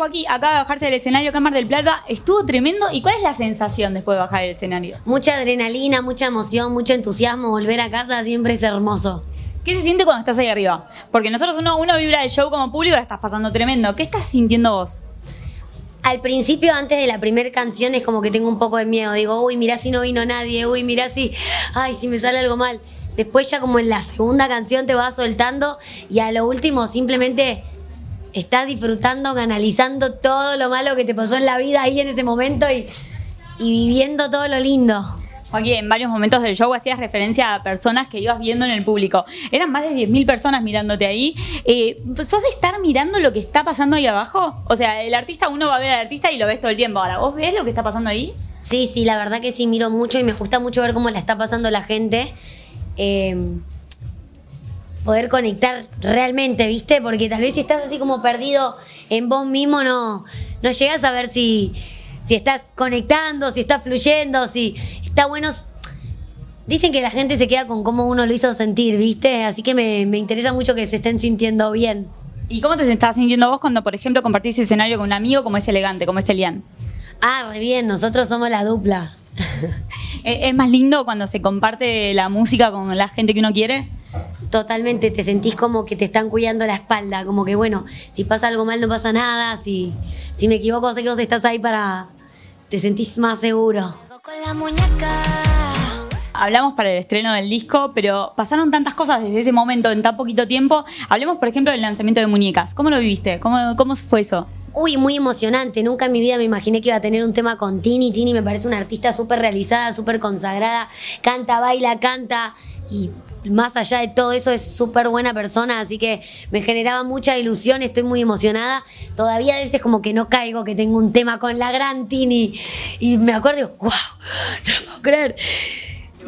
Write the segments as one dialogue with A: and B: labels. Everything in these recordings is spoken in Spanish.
A: Joaquín acaba de bajarse del escenario Cámara del Plata. Estuvo tremendo. ¿Y cuál es la sensación después de bajar del escenario?
B: Mucha adrenalina, mucha emoción, mucho entusiasmo. Volver a casa siempre es hermoso.
A: ¿Qué se siente cuando estás ahí arriba? Porque nosotros uno, uno vibra el show como público y estás pasando tremendo. ¿Qué estás sintiendo vos?
B: Al principio, antes de la primera canción, es como que tengo un poco de miedo. Digo, uy, mirá si no vino nadie, uy, mirá si, ay, si me sale algo mal. Después ya como en la segunda canción te vas soltando y a lo último simplemente estás disfrutando, canalizando todo lo malo que te pasó en la vida ahí en ese momento y, y viviendo todo lo lindo.
A: Joaquín, en varios momentos del show hacías referencia a personas que ibas viendo en el público. Eran más de 10.000 personas mirándote ahí. Eh, ¿Sos de estar mirando lo que está pasando ahí abajo? O sea, el artista, uno va a ver al artista y lo ves todo el tiempo. Ahora, ¿vos ves lo que está pasando ahí?
B: Sí, sí, la verdad que sí, miro mucho y me gusta mucho ver cómo la está pasando la gente. Eh, poder conectar realmente, ¿viste? Porque tal vez si estás así como perdido en vos mismo, no, no llegas a ver si, si estás conectando, si estás fluyendo, si está bueno. Dicen que la gente se queda con cómo uno lo hizo sentir, ¿viste? Así que me, me interesa mucho que se estén sintiendo bien.
A: ¿Y cómo te estás sintiendo vos cuando, por ejemplo, compartís escenario con un amigo como es elegante, como es Elian?
B: Ah, re bien, nosotros somos la dupla.
A: ¿Es más lindo cuando se comparte la música con la gente que uno quiere?
B: Totalmente, te sentís como que te están cuidando la espalda, como que bueno, si pasa algo mal no pasa nada, si, si me equivoco sé que vos estás ahí para... te sentís más seguro.
A: Hablamos para el estreno del disco, pero pasaron tantas cosas desde ese momento en tan poquito tiempo. Hablemos, por ejemplo, del lanzamiento de Muñecas. ¿Cómo lo viviste? ¿Cómo, cómo fue eso?
B: Uy, muy emocionante. Nunca en mi vida me imaginé que iba a tener un tema con Tini. Tini me parece una artista súper realizada, súper consagrada. Canta, baila, canta. Y más allá de todo eso es súper buena persona, así que me generaba mucha ilusión, estoy muy emocionada. Todavía a veces como que no caigo que tengo un tema con la gran Tini. Y me acuerdo, wow, no puedo creer.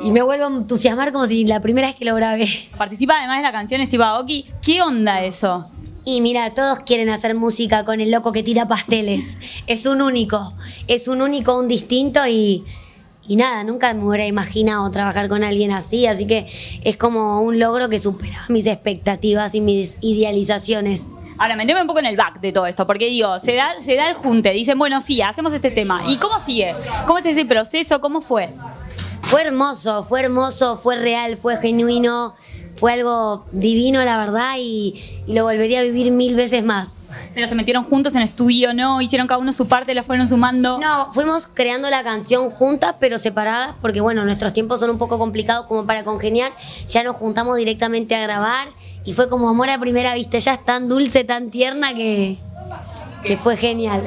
B: Y me vuelvo a entusiasmar como si la primera vez que lo grabé.
A: Participa además de la canción Steve Aoki. ¿Qué onda eso?
B: Y mira, todos quieren hacer música con el loco que tira pasteles. Es un único, es un único, un distinto y, y nada, nunca me hubiera imaginado trabajar con alguien así, así que es como un logro que supera mis expectativas y mis idealizaciones.
A: Ahora, meteme un poco en el back de todo esto, porque digo, se da, se da el junte, dicen, bueno, sí, hacemos este tema. ¿Y cómo sigue? ¿Cómo es ese proceso? ¿Cómo fue?
B: Fue hermoso, fue hermoso, fue real, fue genuino, fue algo divino, la verdad, y, y lo volvería a vivir mil veces más.
A: Pero se metieron juntos en estudio, ¿no? Hicieron cada uno su parte, la fueron sumando.
B: No, fuimos creando la canción juntas, pero separadas, porque bueno, nuestros tiempos son un poco complicados como para congeniar. Ya nos juntamos directamente a grabar y fue como amor a primera vista. Ya es tan dulce, tan tierna que, que fue genial.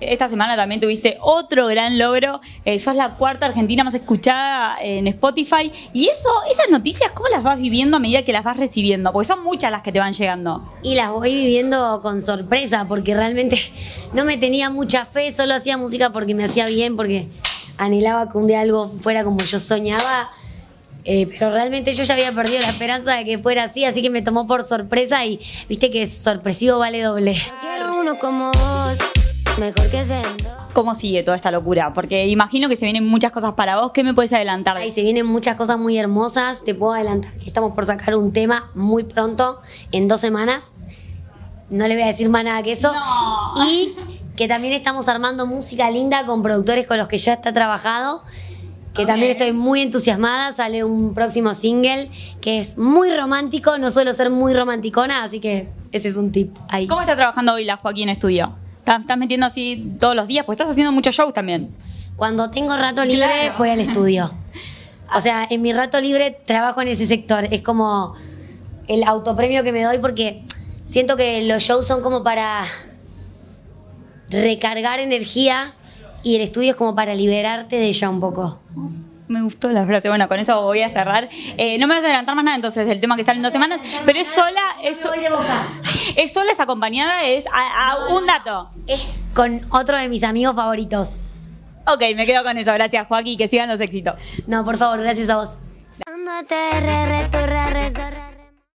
A: Esta semana también tuviste otro gran logro. Eh, sos la cuarta argentina más escuchada en Spotify. Y eso, esas noticias, ¿cómo las vas viviendo a medida que las vas recibiendo? Porque son muchas las que te van llegando.
B: Y las voy viviendo con sorpresa, porque realmente no me tenía mucha fe, solo hacía música porque me hacía bien, porque anhelaba que un día algo fuera como yo soñaba. Eh, pero realmente yo ya había perdido la esperanza de que fuera así, así que me tomó por sorpresa y viste que sorpresivo vale doble.
C: Quiero uno como vos, mejor que dos.
A: ¿Cómo sigue toda esta locura? Porque imagino que se vienen muchas cosas para vos. ¿Qué me puedes adelantar?
B: Ahí se vienen muchas cosas muy hermosas. Te puedo adelantar que estamos por sacar un tema muy pronto, en dos semanas. No le voy a decir más nada que eso.
A: No.
B: Y que también estamos armando música linda con productores con los que ya está trabajado. Que también estoy muy entusiasmada. Sale un próximo single que es muy romántico. No suelo ser muy romanticona, así que ese es un tip ahí.
A: ¿Cómo está trabajando hoy la Joaquín Estudio? ¿Estás, estás metiendo así todos los días? Pues estás haciendo muchos shows también.
B: Cuando tengo rato libre,
A: Claro.
B: voy al estudio. O sea, en mi rato libre trabajo en ese sector. Es como el autopremio que me doy porque siento que los shows son como para recargar energía y el estudio es como para liberarte de ella un poco.
A: Me gustó la frase. Bueno, con eso voy a cerrar. Eh, no me vas a adelantar más nada entonces del tema que sale en dos semanas, pero es sola, es,
B: boca.
A: es sola, es acompañada, es a, a un dato.
B: Es con otro de mis amigos favoritos.
A: Ok, me quedo con eso. Gracias, Joaquín. Que sigan los éxitos.
B: No, por favor, gracias a vos.